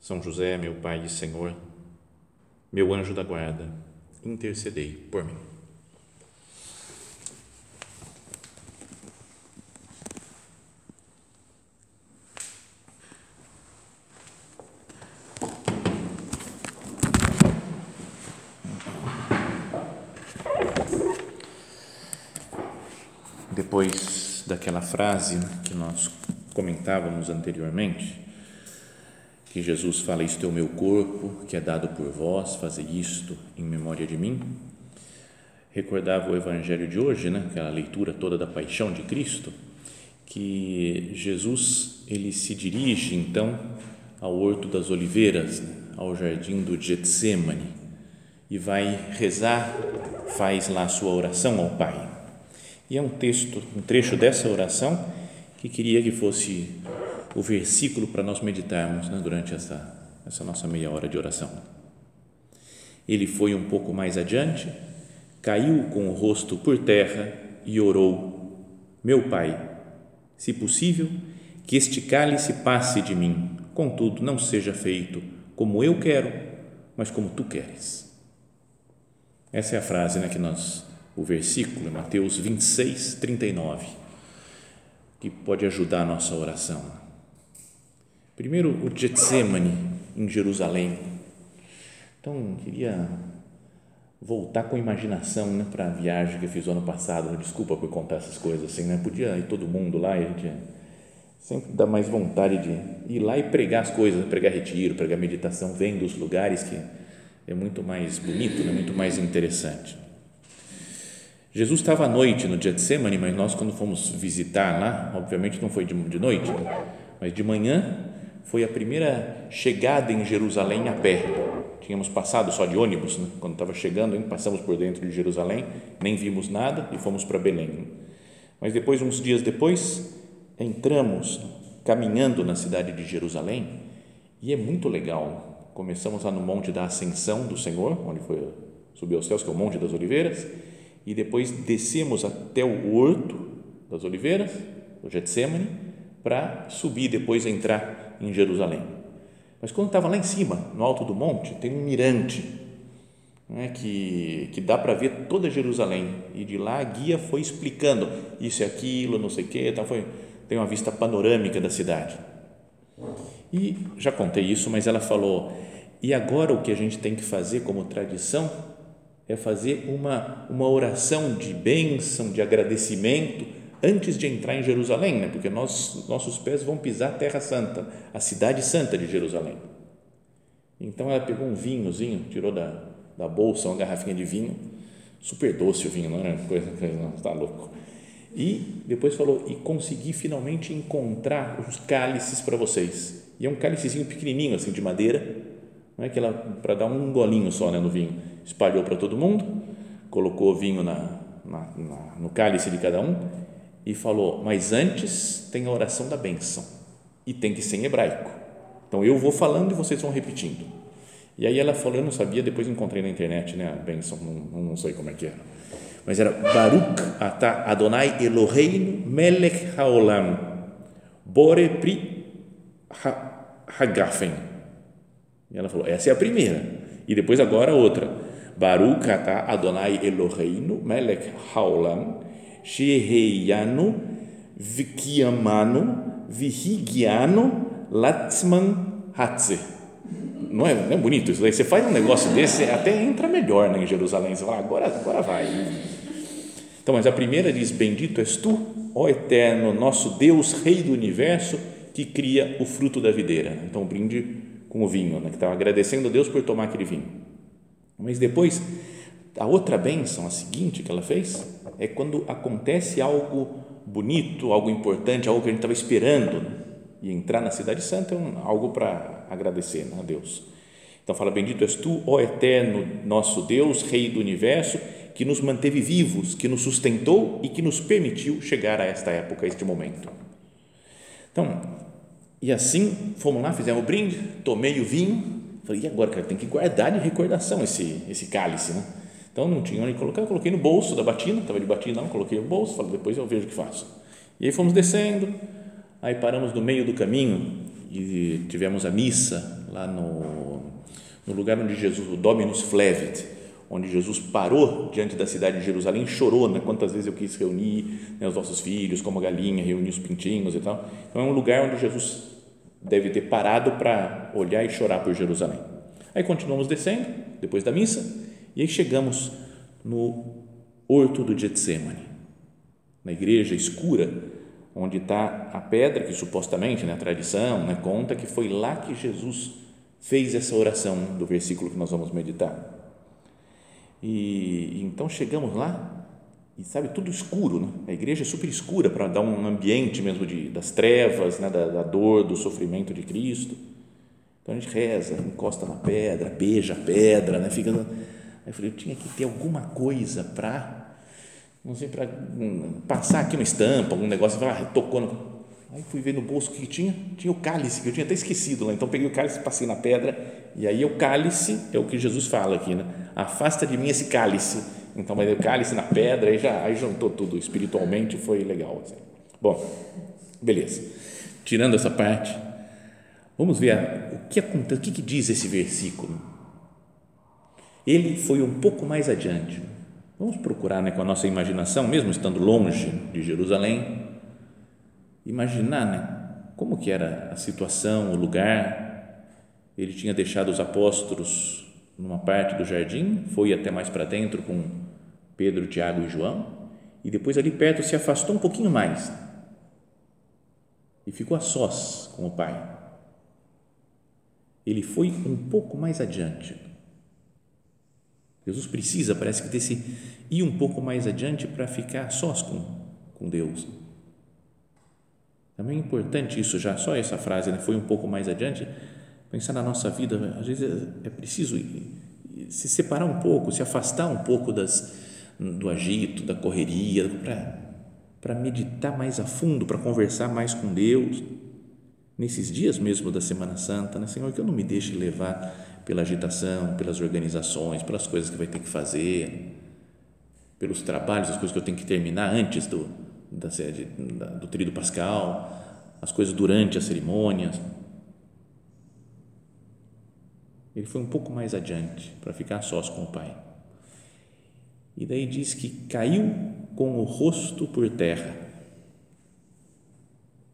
são José, meu Pai e Senhor, meu anjo da guarda, intercedei por mim. Depois daquela frase que nós comentávamos anteriormente, que Jesus fala: Isto é o meu corpo que é dado por vós, fazer isto em memória de mim. Recordava o Evangelho de hoje, né? aquela leitura toda da paixão de Cristo, que Jesus ele se dirige então ao Horto das Oliveiras, né? ao jardim do Getsemane, e vai rezar, faz lá a sua oração ao Pai. E é um texto, um trecho dessa oração que queria que fosse o versículo para nós meditarmos né, durante essa, essa nossa meia hora de oração. Ele foi um pouco mais adiante, caiu com o rosto por terra e orou: Meu Pai, se possível, que este cálice passe de mim, contudo, não seja feito como eu quero, mas como tu queres. Essa é a frase né, que nós, o versículo, Mateus 26, 39, que pode ajudar a nossa oração. Primeiro, o Getsemane, em Jerusalém. Então, queria voltar com imaginação né, para a viagem que eu fiz ano passado. Desculpa por contar essas coisas assim, né? Podia ir todo mundo lá e a gente sempre dá mais vontade de ir lá e pregar as coisas, pregar retiro, pregar meditação, vendo os lugares que é muito mais bonito, né? muito mais interessante. Jesus estava à noite no Getsemane, mas nós quando fomos visitar lá, obviamente não foi de, noite, mas de manhã foi a primeira chegada em Jerusalém a pé. Tínhamos passado só de ônibus, né? quando estava chegando, hein? passamos por dentro de Jerusalém, nem vimos nada e fomos para Belém. Mas depois, uns dias depois, entramos caminhando na cidade de Jerusalém e é muito legal. Começamos lá no Monte da Ascensão do Senhor, onde foi subir aos céus, que é o Monte das Oliveiras, e depois descemos até o Horto das Oliveiras, o Getsemane, para subir depois entrar em Jerusalém. Mas quando estava lá em cima, no alto do monte, tem um mirante né, que, que dá para ver toda Jerusalém. E de lá a guia foi explicando isso e aquilo, não sei o quê. Então foi, tem uma vista panorâmica da cidade. E já contei isso, mas ela falou: e agora o que a gente tem que fazer como tradição é fazer uma, uma oração de bênção, de agradecimento antes de entrar em Jerusalém, né? porque nós, nossos pés vão pisar a Terra Santa, a cidade santa de Jerusalém. Então ela pegou um vinhozinho, tirou da, da bolsa uma garrafinha de vinho, super doce o vinho, não é coisa, coisa está louco. E depois falou, e consegui finalmente encontrar os cálices para vocês. E é um cálicezinho pequenininho, assim, de madeira, não é que ela, para dar um golinho só né, no vinho. Espalhou para todo mundo, colocou o vinho na, na, na, no cálice de cada um e falou: Mas antes tem a oração da bênção e tem que ser em hebraico. Então eu vou falando e vocês vão repetindo. E aí ela falou: Eu não sabia, depois encontrei na internet né, a bênção, não, não sei como é que era. Mas era Baruch atah Adonai Eloheinu melech haolam bore pri hagafen. E ela falou: Essa é a primeira. E depois agora a outra. Baruch atah Adonai Eloheinu melech haolam Sheheyanu, Vikiamanu, Vihigiano, Latsman Hatze. Não é, não é bonito isso daí? Você faz um negócio desse, até entra melhor né, em Jerusalém. Você fala, agora, agora vai. Então, mas a primeira diz: Bendito és tu, ó eterno, nosso Deus, Rei do universo, que cria o fruto da videira. Então, brinde com o vinho, né, que estava agradecendo a Deus por tomar aquele vinho. Mas depois, a outra bênção, a seguinte que ela fez, é quando acontece algo bonito, algo importante, algo que a gente estava esperando. Né? E entrar na Cidade Santa é um, algo para agradecer né, a Deus. Então fala: Bendito és tu, ó eterno nosso Deus, Rei do universo, que nos manteve vivos, que nos sustentou e que nos permitiu chegar a esta época, a este momento. Então, e assim fomos lá, fizemos o brinde, tomei o vinho, falei, e agora, cara, tem que guardar de recordação esse, esse cálice, né? Então não tinha onde colocar, eu coloquei no bolso da batina, estava de batina, não, coloquei no bolso, falei, depois eu vejo o que faço. E aí fomos descendo, aí paramos no meio do caminho e tivemos a missa lá no, no lugar onde Jesus, o Dominus Flevit, onde Jesus parou diante da cidade de Jerusalém, chorou, né? Quantas vezes eu quis reunir né, os nossos filhos, como galinha, reunir os pintinhos e tal. Então é um lugar onde Jesus deve ter parado para olhar e chorar por Jerusalém. Aí continuamos descendo, depois da missa, e aí chegamos no horto do Getsemane, na igreja escura, onde está a pedra que supostamente, né, tradição, né, conta que foi lá que Jesus fez essa oração do versículo que nós vamos meditar. E, então chegamos lá e sabe tudo escuro, né? A igreja é super escura para dar um ambiente mesmo de das trevas, né? Da, da, dor, do sofrimento de Cristo. Então a gente reza, encosta na pedra, beija a pedra, né? Fica. Aí eu falei, eu tinha que ter alguma coisa para não sei para hum, passar aqui uma estampa, algum negócio, ah, tocou no Aí fui ver no bolso o que tinha, tinha o cálice, que eu tinha até esquecido lá. Então peguei o cálice, passei na pedra, e aí o cálice é o que Jesus fala aqui, né? Afasta de mim esse cálice. Então, mas o cálice na pedra, aí já aí juntou tudo espiritualmente, foi legal. Assim. Bom, beleza. Tirando essa parte, vamos ver o que acontece, o que, que diz esse versículo. Ele foi um pouco mais adiante. Vamos procurar né, com a nossa imaginação, mesmo estando longe de Jerusalém, imaginar, né? Como que era a situação, o lugar. Ele tinha deixado os apóstolos numa parte do jardim, foi até mais para dentro com Pedro, Tiago e João, e depois ali perto se afastou um pouquinho mais e ficou a sós com o Pai. Ele foi um pouco mais adiante. Jesus precisa, parece que, desse ir um pouco mais adiante para ficar sós com, com Deus. Também é importante isso já, só essa frase, né? foi um pouco mais adiante, pensar na nossa vida, às vezes é preciso se separar um pouco, se afastar um pouco das, do agito, da correria, para meditar mais a fundo, para conversar mais com Deus, nesses dias mesmo da Semana Santa, né? Senhor, que eu não me deixe levar pela agitação, pelas organizações, pelas coisas que vai ter que fazer, pelos trabalhos, as coisas que eu tenho que terminar antes do, da, do tríduo pascal, as coisas durante as cerimônias. Ele foi um pouco mais adiante para ficar sós com o Pai. E daí diz que caiu com o rosto por terra.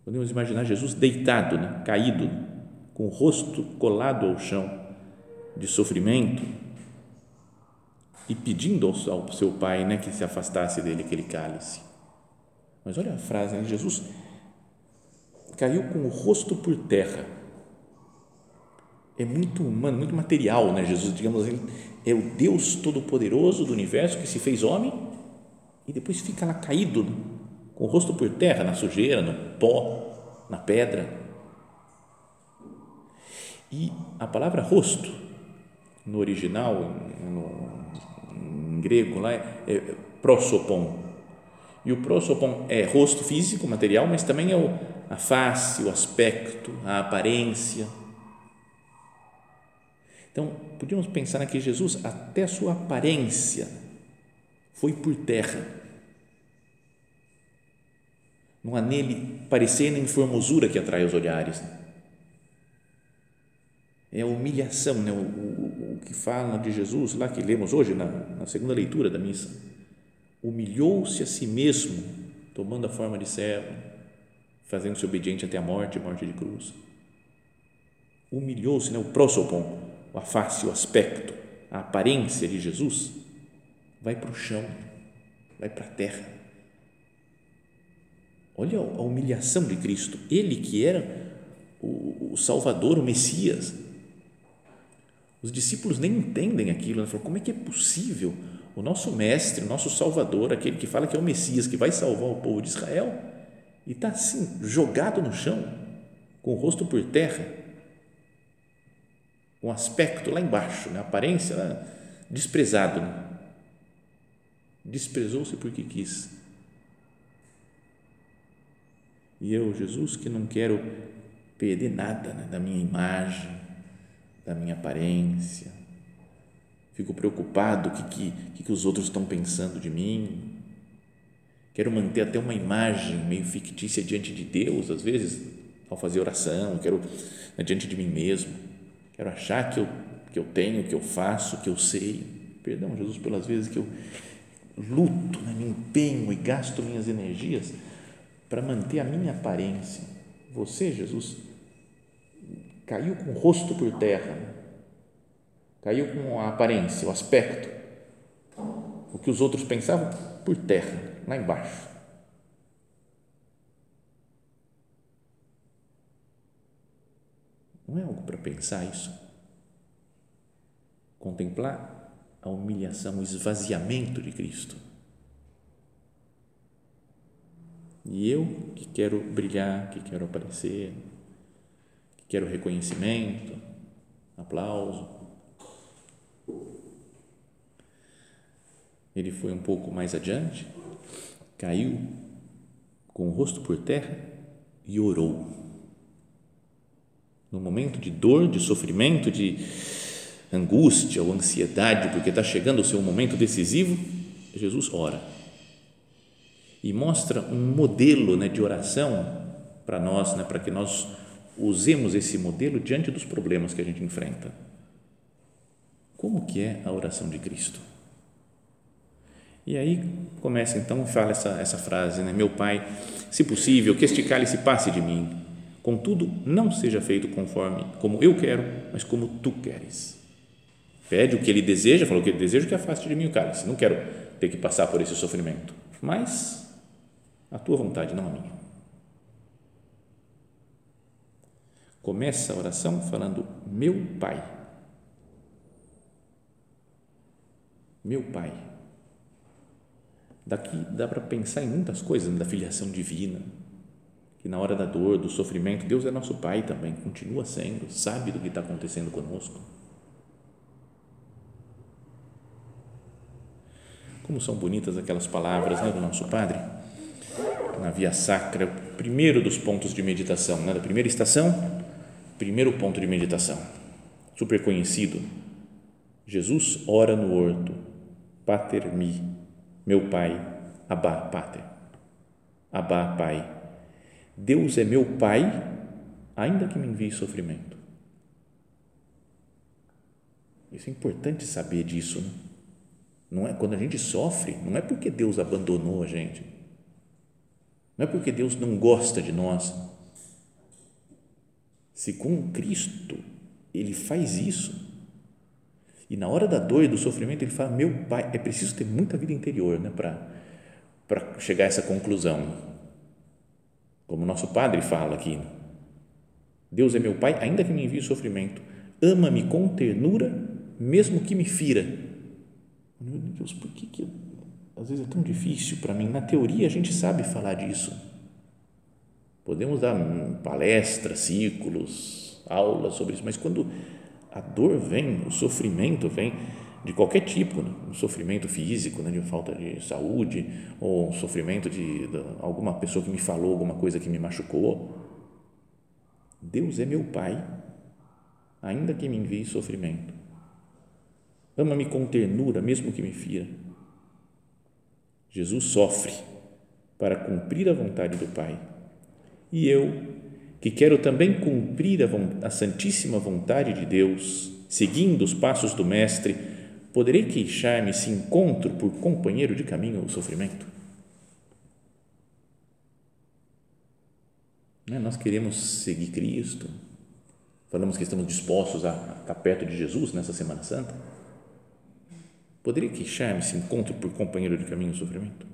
Podemos imaginar Jesus deitado, né? caído, com o rosto colado ao chão, de sofrimento, e pedindo ao seu pai né, que se afastasse dele aquele cálice. Mas olha a frase, né? Jesus caiu com o rosto por terra. É muito humano, muito material, né? Jesus, digamos assim, é o Deus Todo-Poderoso do universo que se fez homem e depois fica lá caído, com o rosto por terra, na sujeira, no pó, na pedra. E a palavra rosto, no original, no, em grego, lá é, é prosopon, e o prosopon é rosto físico, material, mas também é o, a face, o aspecto, a aparência. Então, podíamos pensar que Jesus, até sua aparência, foi por terra. Não há nele parecer nem formosura que atrai os olhares. É a humilhação, né? o, o, o que fala de Jesus, lá que lemos hoje, na, na segunda leitura da missa humilhou-se a si mesmo, tomando a forma de servo, fazendo-se obediente até a morte, morte de cruz. Humilhou-se, né? o prosopon, a face, o aspecto, a aparência de Jesus, vai para o chão, vai para a terra. Olha a humilhação de Cristo, ele que era o, Salvador, o Messias. Os discípulos nem entendem aquilo, né? falam, como é que é possível o nosso mestre, o nosso salvador, aquele que fala que é o Messias, que vai salvar o povo de Israel, e está assim, jogado no chão, com o rosto por terra. com aspecto lá embaixo, né? aparência lá, desprezado. Né? Desprezou-se porque quis. E eu, Jesus, que não quero perder nada né? da minha imagem, da minha aparência, fico preocupado o que, que, que os outros estão pensando de mim, quero manter até uma imagem meio fictícia diante de Deus, às vezes, ao fazer oração, quero né, diante de mim mesmo, quero achar que eu, que eu tenho, que eu faço, que eu sei. Perdão, Jesus, pelas vezes que eu luto, né, me empenho e gasto minhas energias para manter a minha aparência. Você, Jesus, caiu com o rosto por terra, caiu com a aparência, o aspecto, o que os outros pensavam por terra lá embaixo. Não é algo para pensar isso? Contemplar a humilhação, o esvaziamento de Cristo. E eu que quero brilhar, que quero aparecer, quero reconhecimento, aplauso. Ele foi um pouco mais adiante caiu com o rosto por terra e orou. No momento de dor, de sofrimento, de angústia ou ansiedade, porque está chegando o seu momento decisivo, Jesus ora e mostra um modelo né, de oração para nós, né, para que nós usemos esse modelo diante dos problemas que a gente enfrenta. Como que é a oração de Cristo? E aí começa então, fala essa, essa frase, né? Meu Pai, se possível, que este cálice passe de mim. Contudo, não seja feito conforme como eu quero, mas como tu queres. Pede o que ele deseja, falou que ele deseja que afaste de mim o cálice. Não quero ter que passar por esse sofrimento, mas a tua vontade, não a minha. Começa a oração falando: Meu Pai. Meu Pai Daqui dá para pensar em muitas coisas da filiação divina, que na hora da dor, do sofrimento, Deus é nosso Pai também, continua sendo, sabe do que está acontecendo conosco. Como são bonitas aquelas palavras né, do nosso Padre, na Via Sacra, primeiro dos pontos de meditação, né, da primeira estação, primeiro ponto de meditação, super conhecido. Jesus ora no horto, Pater mi meu Pai, Abá, Pater. Abá, Pai. Deus é meu Pai, ainda que me envie sofrimento. Isso é importante saber disso. Né? Não é quando a gente sofre, não é porque Deus abandonou a gente. Não é porque Deus não gosta de nós. Se com Cristo ele faz isso, e na hora da dor e do sofrimento, ele fala: Meu pai, é preciso ter muita vida interior né, para chegar a essa conclusão. Como nosso padre fala aqui: Deus é meu pai, ainda que me envie sofrimento, ama-me com ternura, mesmo que me fira. Meu Deus, por que, que às vezes é tão difícil para mim? Na teoria, a gente sabe falar disso. Podemos dar palestras, círculos, aulas sobre isso, mas quando a dor vem, o sofrimento vem de qualquer tipo, né? um sofrimento físico, né? de falta de saúde, ou um sofrimento de, de alguma pessoa que me falou alguma coisa que me machucou. Deus é meu Pai, ainda que me envie sofrimento. Ama-me com ternura, mesmo que me fira. Jesus sofre para cumprir a vontade do Pai. E eu que quero também cumprir a, a santíssima vontade de Deus, seguindo os passos do Mestre, poderei queixar-me se encontro por companheiro de caminho o sofrimento? Né, nós queremos seguir Cristo, falamos que estamos dispostos a estar perto de Jesus nessa Semana Santa. Poderia queixar-me se encontro por companheiro de caminho o sofrimento?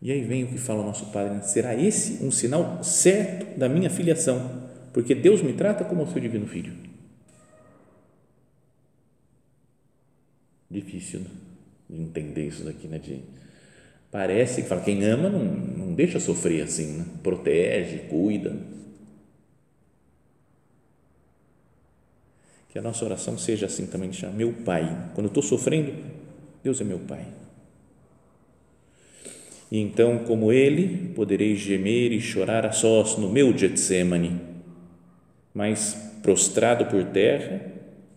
E aí vem o que fala o nosso Padre: né? será esse um sinal certo da minha filiação? Porque Deus me trata como o seu divino filho. Difícil né? de entender isso daqui, né? De, parece que fala, quem ama não, não deixa sofrer assim, né? protege, cuida. Que a nossa oração seja assim também, de chamar meu Pai. Quando eu estou sofrendo, Deus é meu Pai. E então, como Ele, poderei gemer e chorar a sós no meu Getsemane, mas prostrado por terra,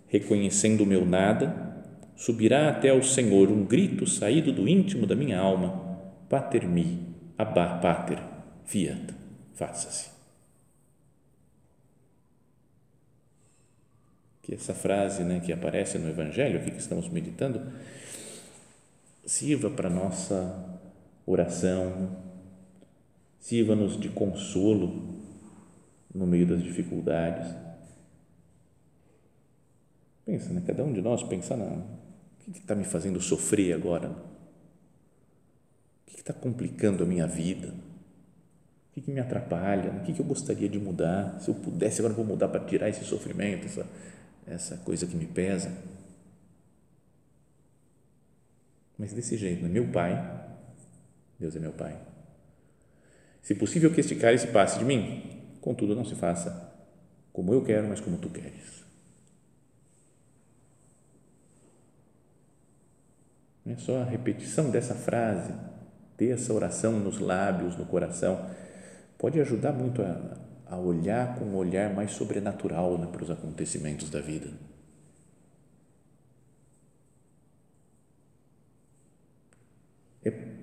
reconhecendo o meu nada, subirá até ao Senhor um grito saído do íntimo da minha alma: Pater mi, abba pater, fiat, faça-se. Que essa frase né, que aparece no Evangelho, aqui que estamos meditando, sirva para nossa oração, sirva-nos de consolo no meio das dificuldades. Pensa, né? cada um de nós pensa na, o que está me fazendo sofrer agora? O que está complicando a minha vida? O que, me atrapalha? O que, eu gostaria de mudar? Se eu pudesse, agora vou mudar para tirar esse sofrimento, essa, essa coisa que me pesa. Mas desse jeito, né? meu pai Deus é meu Pai. Se possível que este cálice passe de mim, contudo não se faça como eu quero, mas como tu queres. É só a repetição dessa frase, ter essa oração nos lábios, no coração, pode ajudar muito a, a olhar com um olhar mais sobrenatural né, para os acontecimentos da vida. É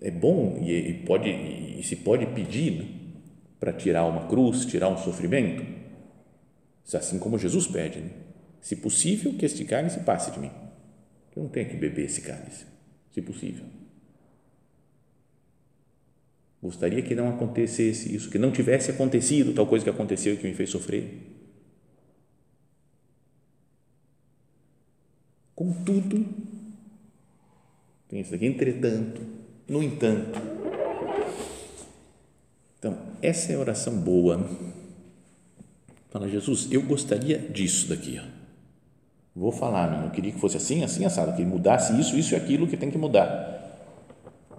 é bom e, e pode e se pode pedir né, para tirar uma cruz, tirar um sofrimento, assim como Jesus pede, né? se possível que este cálice passe de mim, eu não tenho que beber esse cálice, se possível. Gostaria que não acontecesse isso, que não tivesse acontecido tal coisa que aconteceu e que me fez sofrer. Contudo, tem isso aqui, entretanto, no entanto. Então, essa é a oração boa. Fala, Jesus, eu gostaria disso daqui. Ó. Vou falar, não, eu queria que fosse assim, assim, assado, que mudasse isso, isso e aquilo que tem que mudar.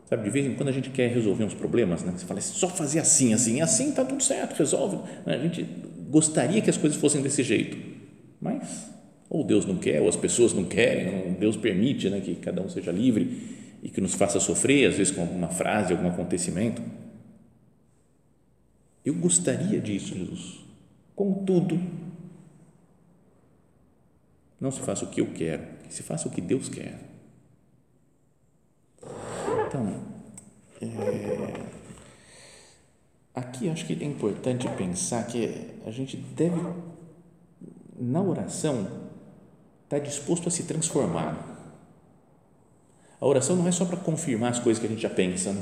Sabe, de vez em quando a gente quer resolver uns problemas, né? Você fala, é só fazer assim, assim, assim está tudo certo, resolve. A gente gostaria que as coisas fossem desse jeito, mas ou Deus não quer, ou as pessoas não querem, ou Deus permite né, que cada um seja livre e que nos faça sofrer, às vezes com alguma frase, algum acontecimento. Eu gostaria disso, Jesus. Contudo, não se faça o que eu quero, que se faça o que Deus quer. Então, é, aqui acho que é importante pensar que a gente deve, na oração, estar disposto a se transformar a oração não é só para confirmar as coisas que a gente já pensa, né?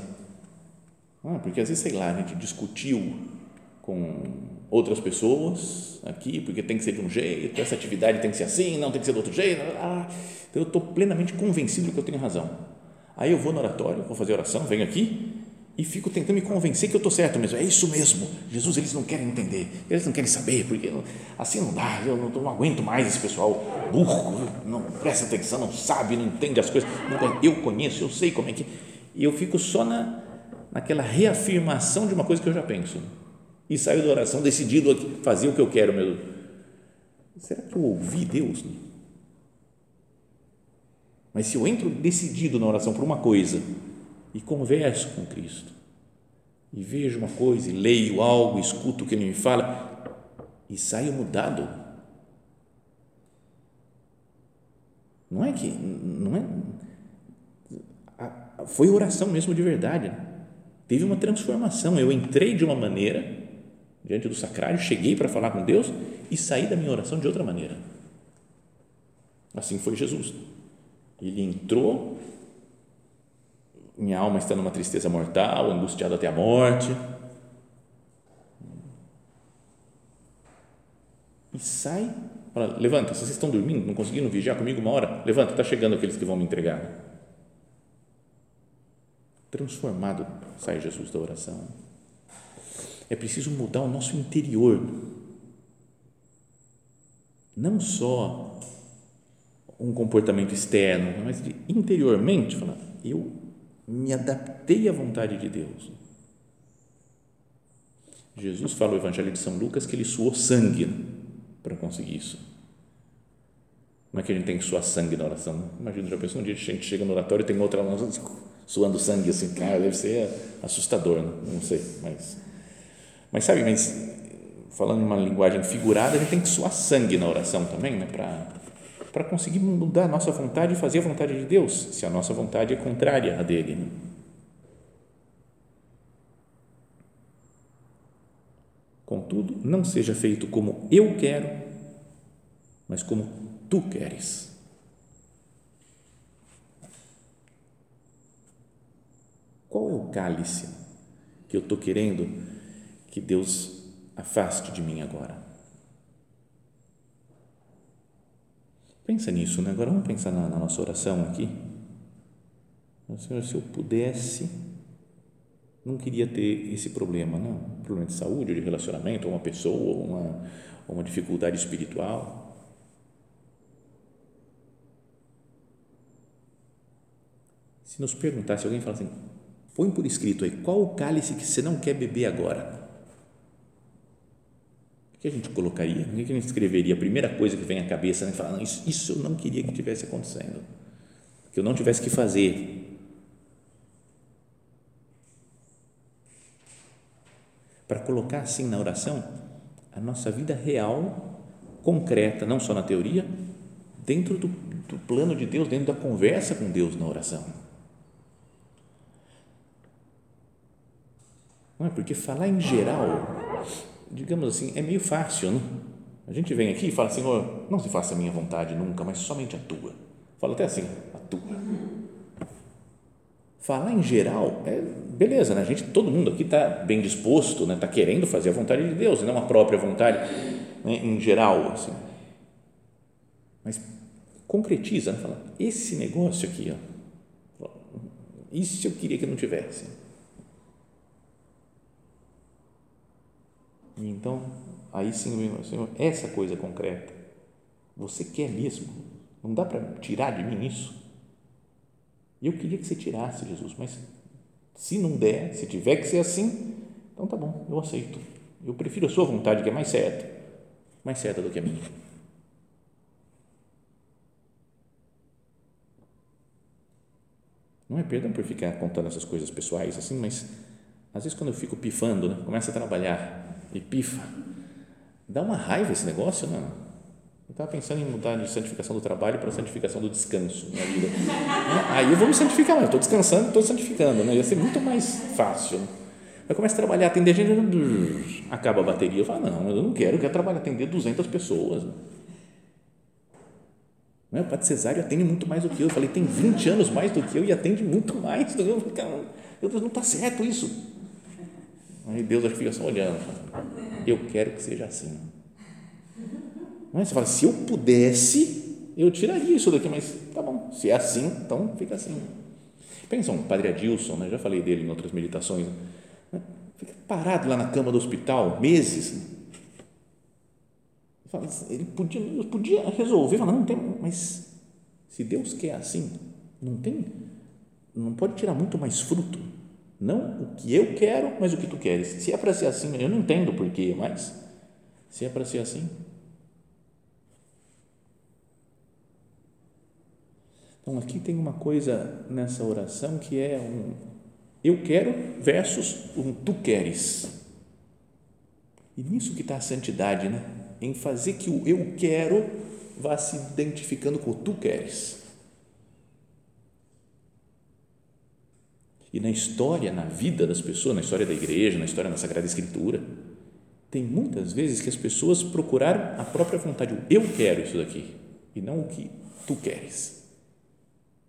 ah, porque às vezes, sei lá, a gente discutiu com outras pessoas aqui, porque tem que ser de um jeito, essa atividade tem que ser assim, não tem que ser do outro jeito. Ah, então eu estou plenamente convencido que eu tenho razão. Aí eu vou no oratório, vou fazer oração, venho aqui e fico tentando me convencer que eu estou certo mesmo. É isso mesmo. Jesus, eles não querem entender, eles não querem saber, porque assim não dá, eu não, não aguento mais esse pessoal burro, não presta atenção, não sabe, não entende as coisas. Eu conheço, eu sei como é que. E eu fico só na, naquela reafirmação de uma coisa que eu já penso. E saio da oração decidido a fazer o que eu quero mesmo. Será que eu ouvi Deus? Mas se eu entro decidido na oração por uma coisa e converso com Cristo e vejo uma coisa e leio algo, escuto o que ele me fala e saio mudado. Não é que não é foi oração mesmo de verdade. Né? Teve uma transformação. Eu entrei de uma maneira diante do sacrário, cheguei para falar com Deus e saí da minha oração de outra maneira. Assim foi Jesus. Ele entrou minha alma está numa tristeza mortal, angustiada até a morte. E sai, fala, levanta, se vocês estão dormindo, não conseguindo vigiar comigo uma hora, levanta, está chegando aqueles que vão me entregar. Transformado sai Jesus da oração. É preciso mudar o nosso interior. Não só um comportamento externo, mas de interiormente, falar, eu me adaptei à vontade de Deus. Jesus fala no Evangelho de São Lucas que ele suou sangue para conseguir isso. Não é que a gente tem que suar sangue na oração. Imagina, já pensou um dia a gente chega no oratório e tem outra suando sangue assim, cara, deve ser assustador, não, não sei, mas mas sabe, mas falando em uma linguagem figurada, a gente tem que suar sangue na oração também, né, para para conseguir mudar a nossa vontade e fazer a vontade de Deus, se a nossa vontade é contrária à dele. Contudo, não seja feito como eu quero, mas como tu queres. Qual é o cálice que eu estou querendo que Deus afaste de mim agora? Pensa nisso, né? Agora vamos pensar na, na nossa oração aqui. Senhor, se eu pudesse, não queria ter esse problema, não. Um problema de saúde, de relacionamento, ou uma pessoa, ou uma, ou uma dificuldade espiritual. Se nos perguntasse, alguém fala assim, põe por escrito aí, qual o cálice que você não quer beber agora? O que a gente colocaria? O que a gente escreveria? A primeira coisa que vem à cabeça, né? Fala, isso, isso eu não queria que tivesse acontecendo, que eu não tivesse que fazer. Para colocar assim na oração a nossa vida real, concreta, não só na teoria, dentro do, do plano de Deus, dentro da conversa com Deus na oração. Não é? Porque falar em geral digamos assim, é meio fácil, não? A gente vem aqui e fala, Senhor, não se faça a minha vontade nunca, mas somente a tua. Fala até assim, a tua. Falar em geral, é beleza, né? A gente, todo mundo aqui está bem disposto, né? Está querendo fazer a vontade de Deus, não a própria vontade, né? em geral, assim. Mas concretiza, né? Fala, esse negócio aqui, ó, isso eu queria que não tivesse E então, aí sim, Senhor, essa coisa concreta, você quer mesmo? Não dá para tirar de mim isso? Eu queria que você tirasse, Jesus, mas se não der, se tiver que ser assim, então tá bom, eu aceito. Eu prefiro a sua vontade, que é mais certa, mais certa do que a minha. Não é perdão por ficar contando essas coisas pessoais assim, mas às vezes quando eu fico pifando, né, começa a trabalhar e pifa. Dá uma raiva esse negócio, não? Eu estava pensando em mudar de santificação do trabalho para santificação do descanso na vida. Aí eu vou me santificar, mas estou descansando, estou santificando, né? ia ser muito mais fácil. Eu começo a trabalhar, atender gente, acaba a bateria. Eu falo, não, eu não quero, eu quero trabalhar, atender 200 pessoas. Não, o Padre Cesário atende muito mais do que eu. Eu falei, tem 20 anos mais do que eu e atende muito mais do que eu. Meu Deus, não está certo isso. Aí Deus acho que fica só olhando. Eu quero que seja assim. Não é? Você fala, se eu pudesse, eu tiraria isso daqui, mas tá bom, se é assim, então fica assim. Pensa um padre Adilson, né? já falei dele em outras meditações, né? fica parado lá na cama do hospital, meses. Ele podia, podia resolver, falar, não tem, mas se Deus quer assim, não tem, não pode tirar muito mais fruto não o que eu quero, mas o que tu queres. Se é para ser assim, eu não entendo porquê, mas se é para ser assim. Então aqui tem uma coisa nessa oração que é um eu quero versus um tu queres. E nisso que está a santidade, né? Em fazer que o eu quero vá se identificando com o tu queres. E na história, na vida das pessoas, na história da igreja, na história da Sagrada Escritura, tem muitas vezes que as pessoas procuraram a própria vontade. Eu quero isso daqui e não o que tu queres.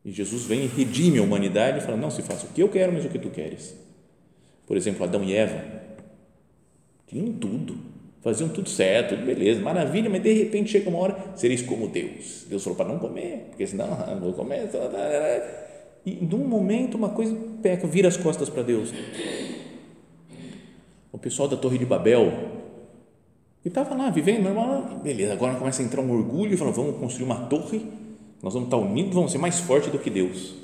E Jesus vem e redime a humanidade e fala: não se faça o que eu quero, mas o que tu queres. Por exemplo, Adão e Eva tinham tudo, faziam tudo certo, tudo beleza, maravilha, mas de repente chega uma hora, sereis como Deus. Deus falou para não comer, porque senão não vou comer. E de um momento uma coisa peca, vira as costas para Deus. O pessoal da Torre de Babel, que estava lá vivendo normal, beleza, agora começa a entrar um orgulho e fala: vamos construir uma torre, nós vamos estar unidos, vamos ser mais fortes do que Deus.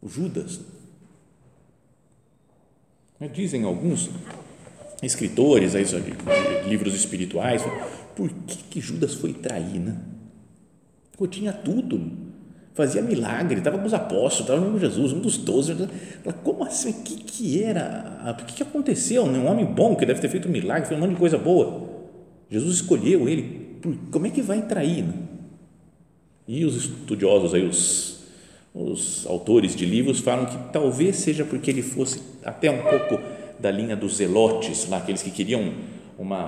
O Judas. Né, dizem alguns escritores, aí, livros espirituais, por que, que Judas foi trair, né? Pô, tinha tudo, fazia milagre, estava com os apóstolos, estava com Jesus, um dos doze. Como assim? O que, que era? O que, que aconteceu? Um homem bom que deve ter feito um milagre, fez um monte de coisa boa. Jesus escolheu ele. Como é que vai trair? Né? E os estudiosos, aí, os, os autores de livros, falam que talvez seja porque ele fosse até um pouco da linha dos zelotes, lá, aqueles que queriam uma,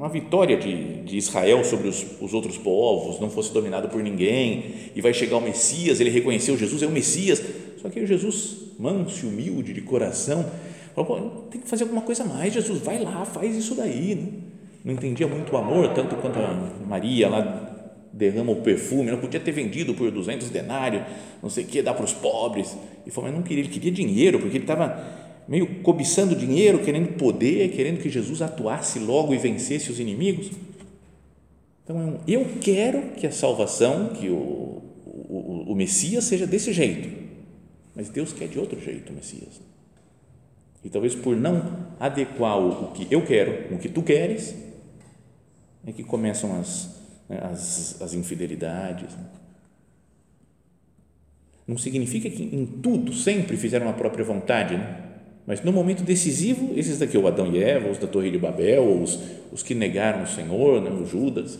uma vitória de, de Israel sobre os, os, outros povos, não fosse dominado por ninguém, e vai chegar o Messias, ele reconheceu Jesus é o Messias, só que Jesus, manso e humilde de coração, falou, tem que fazer alguma coisa mais, Jesus, vai lá, faz isso daí, né? não entendia muito o amor, tanto quanto a Maria lá derrama o perfume, não podia ter vendido por 200 denários, não sei o que, dar para os pobres, e falou, mas não queria, ele queria dinheiro, porque ele estava meio cobiçando dinheiro, querendo poder, querendo que Jesus atuasse logo e vencesse os inimigos. Então, eu quero que a salvação, que o, o, o Messias seja desse jeito, mas Deus quer de outro jeito o Messias. E talvez por não adequar o, que eu quero com o que tu queres, é que começam as, né, as, as infidelidades. Não significa que em tudo sempre fizeram a própria vontade, né? Mas no momento decisivo, esses daqui, o Adão e Eva, os da Torre de Babel, os, os que negaram o Senhor, né, o Judas,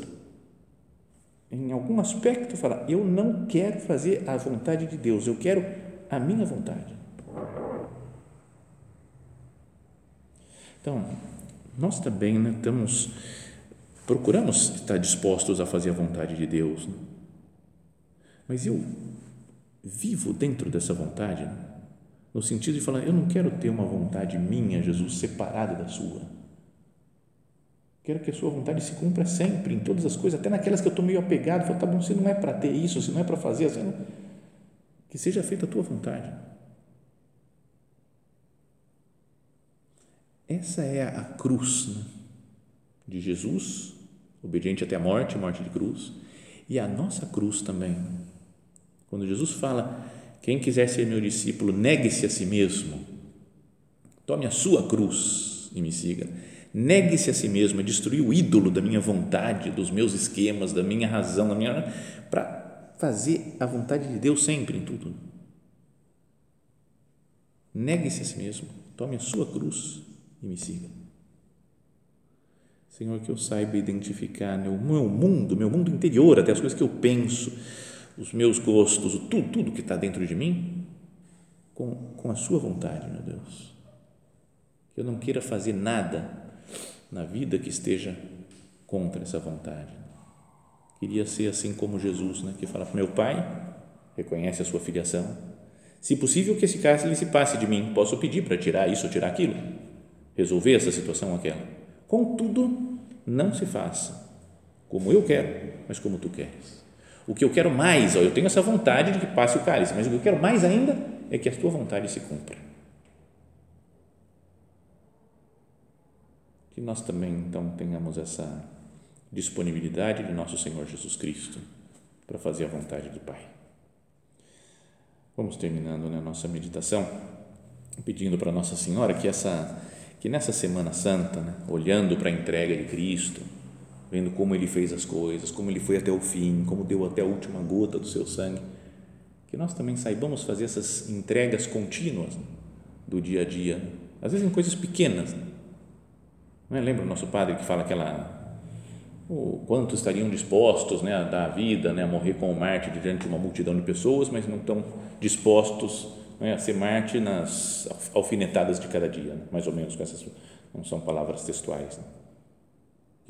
em algum aspecto fala, eu não quero fazer a vontade de Deus, eu quero a minha vontade. Então, nós também né, estamos, procuramos estar dispostos a fazer a vontade de Deus, né? mas eu vivo dentro dessa vontade, né? No sentido de falar, eu não quero ter uma vontade minha, Jesus, separada da sua. Quero que a sua vontade se cumpra sempre, em todas as coisas, até naquelas que eu estou meio apegado, falo, tá bom, se não é para ter isso, se não é para fazer, assim, que seja feita a tua vontade. Essa é a cruz né, de Jesus, obediente até a morte, morte de cruz, e a nossa cruz também. Quando Jesus fala, quem quiser ser meu discípulo, negue-se a si mesmo, tome a sua cruz e me siga. Negue-se a si mesmo, é destruir o ídolo da minha vontade, dos meus esquemas, da minha razão, da minha para fazer a vontade de Deus sempre em tudo. Negue-se a si mesmo, tome a sua cruz e me siga. Senhor, que eu saiba identificar meu, meu mundo, meu mundo interior, até as coisas que eu penso, os meus gostos, tudo, tudo que está dentro de mim, com, com a Sua vontade, meu Deus. Que eu não queira fazer nada na vida que esteja contra essa vontade. Queria ser assim como Jesus, né, que fala para meu Pai, reconhece a sua filiação. Se possível, que esse cálice se passe de mim. Posso pedir para tirar isso ou tirar aquilo, resolver essa situação ou aquela. Contudo, não se faça como eu quero, mas como tu queres. O que eu quero mais, ó, eu tenho essa vontade de que passe o cálice, mas o que eu quero mais ainda é que a tua vontade se cumpra. Que nós também, então, tenhamos essa disponibilidade de nosso Senhor Jesus Cristo para fazer a vontade do Pai. Vamos terminando né, a nossa meditação, pedindo para Nossa Senhora que, essa, que nessa Semana Santa, né, olhando para a entrega de Cristo, vendo como ele fez as coisas, como ele foi até o fim, como deu até a última gota do seu sangue, que nós também saibamos fazer essas entregas contínuas né, do dia a dia, né? às vezes em coisas pequenas. Né? É? Lembra o nosso padre que fala aquela o quanto estariam dispostos né, a dar a vida, né, a morrer como Marte diante de uma multidão de pessoas, mas não estão dispostos né, a ser Marte nas alfinetadas de cada dia, né? mais ou menos com essas não são palavras textuais. Né?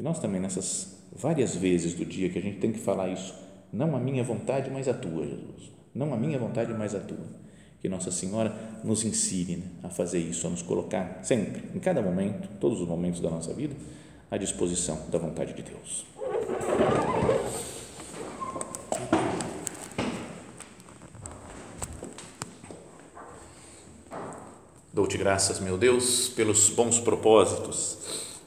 Que nós também, nessas várias vezes do dia que a gente tem que falar isso, não a minha vontade, mas a tua, Jesus. Não a minha vontade, mas a tua. Que Nossa Senhora nos ensine né, a fazer isso, a nos colocar sempre, em cada momento, todos os momentos da nossa vida, à disposição da vontade de Deus. Dou-te graças, meu Deus, pelos bons propósitos